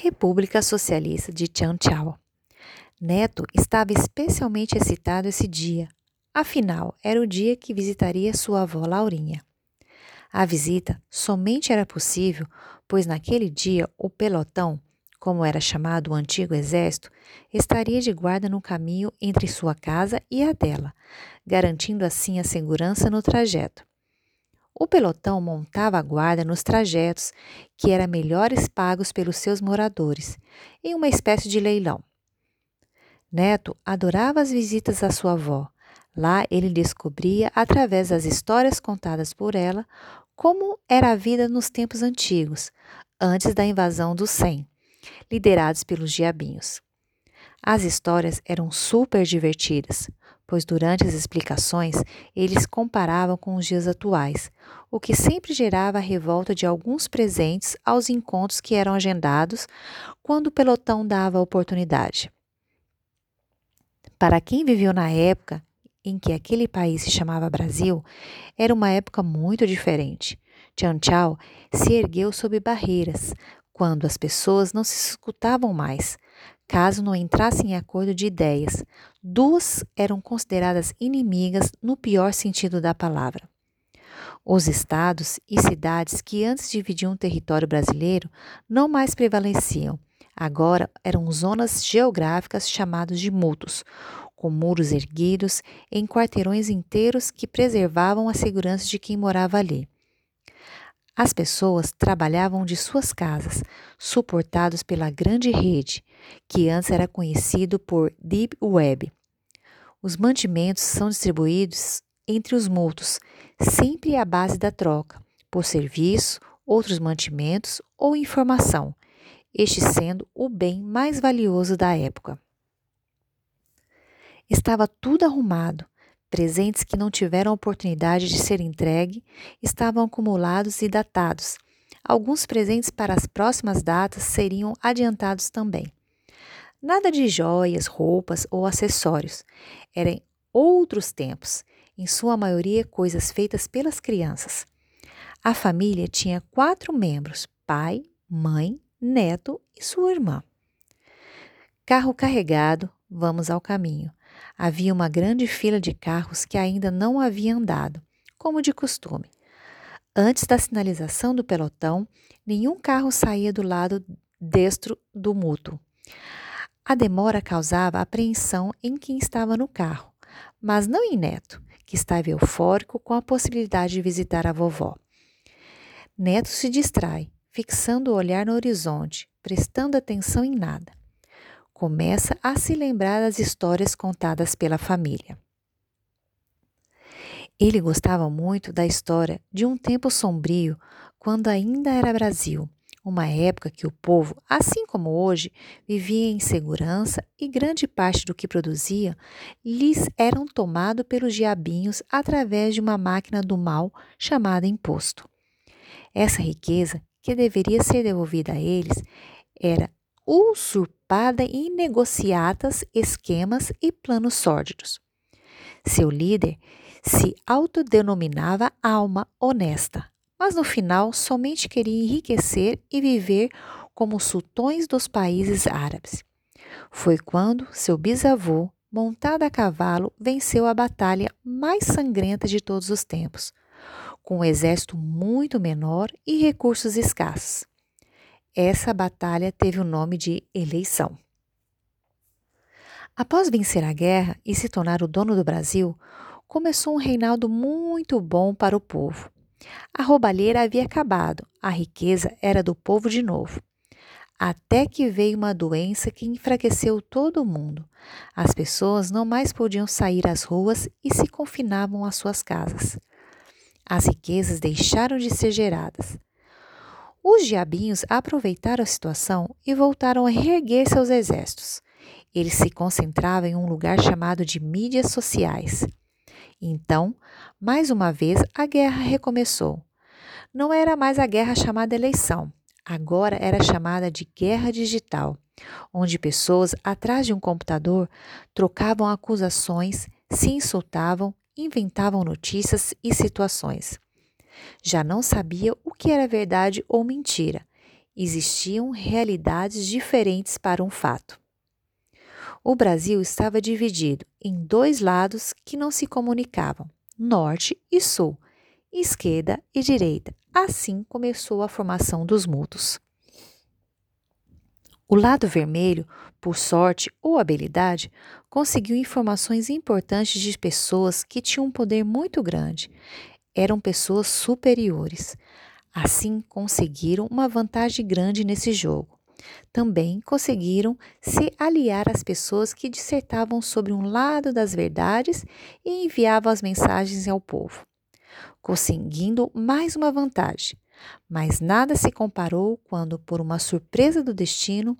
República Socialista de Tianchao. Neto estava especialmente excitado esse dia, afinal, era o dia que visitaria sua avó Laurinha. A visita somente era possível pois naquele dia o pelotão, como era chamado o antigo exército, estaria de guarda no caminho entre sua casa e a dela, garantindo assim a segurança no trajeto. O pelotão montava a guarda nos trajetos que eram melhores pagos pelos seus moradores, em uma espécie de leilão. Neto adorava as visitas à sua avó. Lá ele descobria, através das histórias contadas por ela, como era a vida nos tempos antigos, antes da invasão dos Sem, liderados pelos diabinhos. As histórias eram super divertidas, pois durante as explicações eles comparavam com os dias atuais, o que sempre gerava a revolta de alguns presentes aos encontros que eram agendados quando o pelotão dava a oportunidade. Para quem viveu na época em que aquele país se chamava Brasil, era uma época muito diferente. Chao se ergueu sob barreiras, quando as pessoas não se escutavam mais, caso não entrassem em acordo de ideias. Duas eram consideradas inimigas no pior sentido da palavra. Os estados e cidades que antes dividiam o território brasileiro não mais prevaleciam. Agora eram zonas geográficas chamadas de mutos, com muros erguidos em quarteirões inteiros que preservavam a segurança de quem morava ali. As pessoas trabalhavam de suas casas, suportados pela grande rede, que antes era conhecido por Deep Web. Os mantimentos são distribuídos entre os mútuos, sempre à base da troca, por serviço, outros mantimentos ou informação, este sendo o bem mais valioso da época. Estava tudo arrumado, Presentes que não tiveram oportunidade de ser entregue estavam acumulados e datados. Alguns presentes para as próximas datas seriam adiantados também. Nada de joias, roupas ou acessórios. Eram outros tempos, em sua maioria coisas feitas pelas crianças. A família tinha quatro membros: pai, mãe, neto e sua irmã. Carro carregado, vamos ao caminho. Havia uma grande fila de carros que ainda não haviam andado, como de costume. Antes da sinalização do pelotão, nenhum carro saía do lado destro do mútuo. A demora causava apreensão em quem estava no carro, mas não em Neto, que estava eufórico com a possibilidade de visitar a vovó. Neto se distrai, fixando o olhar no horizonte, prestando atenção em nada começa a se lembrar das histórias contadas pela família. Ele gostava muito da história de um tempo sombrio, quando ainda era Brasil, uma época que o povo, assim como hoje, vivia em segurança e grande parte do que produzia lhes eram tomado pelos diabinhos através de uma máquina do mal chamada imposto. Essa riqueza, que deveria ser devolvida a eles, era usurpada em negociatas, esquemas e planos sórdidos. Seu líder se autodenominava alma honesta, mas no final somente queria enriquecer e viver como sultões dos países árabes. Foi quando seu bisavô, montado a cavalo, venceu a batalha mais sangrenta de todos os tempos, com um exército muito menor e recursos escassos. Essa batalha teve o nome de eleição. Após vencer a guerra e se tornar o dono do Brasil, começou um reinado muito bom para o povo. A roubalheira havia acabado, a riqueza era do povo de novo. Até que veio uma doença que enfraqueceu todo o mundo. As pessoas não mais podiam sair às ruas e se confinavam às suas casas. As riquezas deixaram de ser geradas. Os diabinhos aproveitaram a situação e voltaram a reerguer seus exércitos. Eles se concentravam em um lugar chamado de mídias sociais. Então, mais uma vez, a guerra recomeçou. Não era mais a guerra chamada eleição, agora era chamada de guerra digital, onde pessoas atrás de um computador trocavam acusações, se insultavam, inventavam notícias e situações. Já não sabia o que era verdade ou mentira, Existiam realidades diferentes para um fato. O Brasil estava dividido em dois lados que não se comunicavam, norte e sul, esquerda e direita. Assim começou a formação dos mútuos. O lado vermelho, por sorte ou habilidade, conseguiu informações importantes de pessoas que tinham um poder muito grande. Eram pessoas superiores. Assim, conseguiram uma vantagem grande nesse jogo. Também conseguiram se aliar às pessoas que dissertavam sobre um lado das verdades e enviavam as mensagens ao povo, conseguindo mais uma vantagem. Mas nada se comparou quando, por uma surpresa do destino,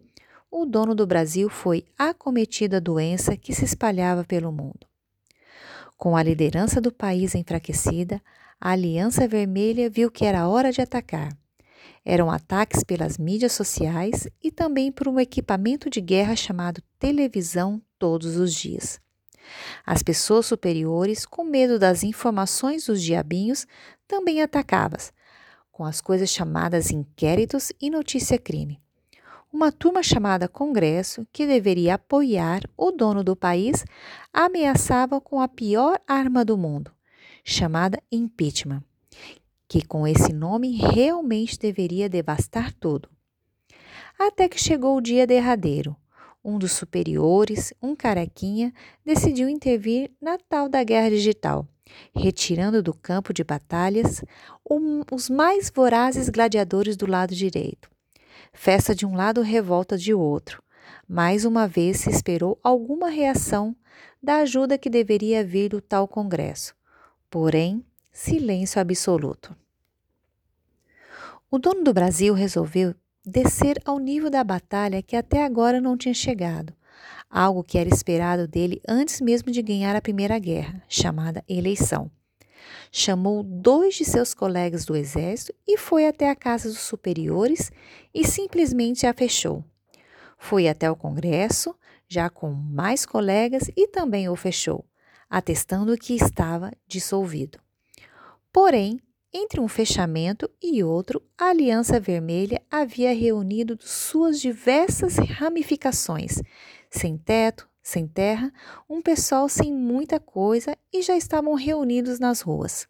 o dono do Brasil foi acometido da doença que se espalhava pelo mundo. Com a liderança do país enfraquecida, a Aliança Vermelha viu que era hora de atacar. Eram ataques pelas mídias sociais e também por um equipamento de guerra chamado televisão todos os dias. As pessoas superiores, com medo das informações dos diabinhos, também atacavam, com as coisas chamadas inquéritos e notícia-crime. Uma turma chamada Congresso, que deveria apoiar o dono do país, ameaçava com a pior arma do mundo, chamada impeachment, que com esse nome realmente deveria devastar tudo. Até que chegou o dia derradeiro. Um dos superiores, um carequinha, decidiu intervir na tal da guerra digital, retirando do campo de batalhas um, os mais vorazes gladiadores do lado direito. Festa de um lado, revolta de outro. Mais uma vez se esperou alguma reação da ajuda que deveria vir do tal congresso. Porém, silêncio absoluto. O dono do Brasil resolveu descer ao nível da batalha que até agora não tinha chegado, algo que era esperado dele antes mesmo de ganhar a Primeira Guerra, chamada eleição. Chamou dois de seus colegas do exército e foi até a casa dos superiores e simplesmente a fechou. Foi até o Congresso, já com mais colegas, e também o fechou atestando que estava dissolvido. Porém, entre um fechamento e outro, a Aliança Vermelha havia reunido suas diversas ramificações, sem teto, sem terra, um pessoal sem muita coisa e já estavam reunidos nas ruas.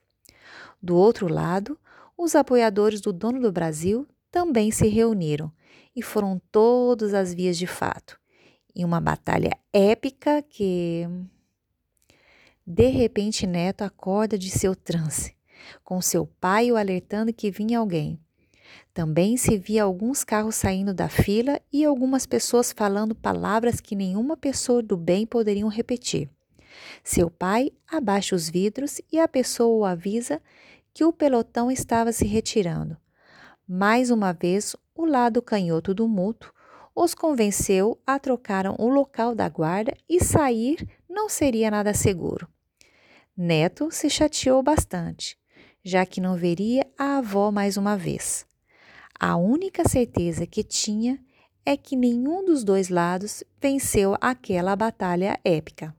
Do outro lado, os apoiadores do dono do Brasil também se reuniram e foram todas as vias de fato, em uma batalha épica que de repente, Neto acorda de seu transe, com seu pai o alertando que vinha alguém. Também se via alguns carros saindo da fila e algumas pessoas falando palavras que nenhuma pessoa do bem poderiam repetir. Seu pai abaixa os vidros e a pessoa o avisa que o pelotão estava se retirando. Mais uma vez, o lado canhoto do mútuo os convenceu a trocar o local da guarda e sair não seria nada seguro. Neto se chateou bastante, já que não veria a avó mais uma vez. A única certeza que tinha é que nenhum dos dois lados venceu aquela batalha épica.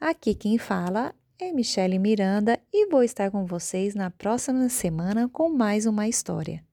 Aqui quem fala é Michele Miranda e vou estar com vocês na próxima semana com mais uma história.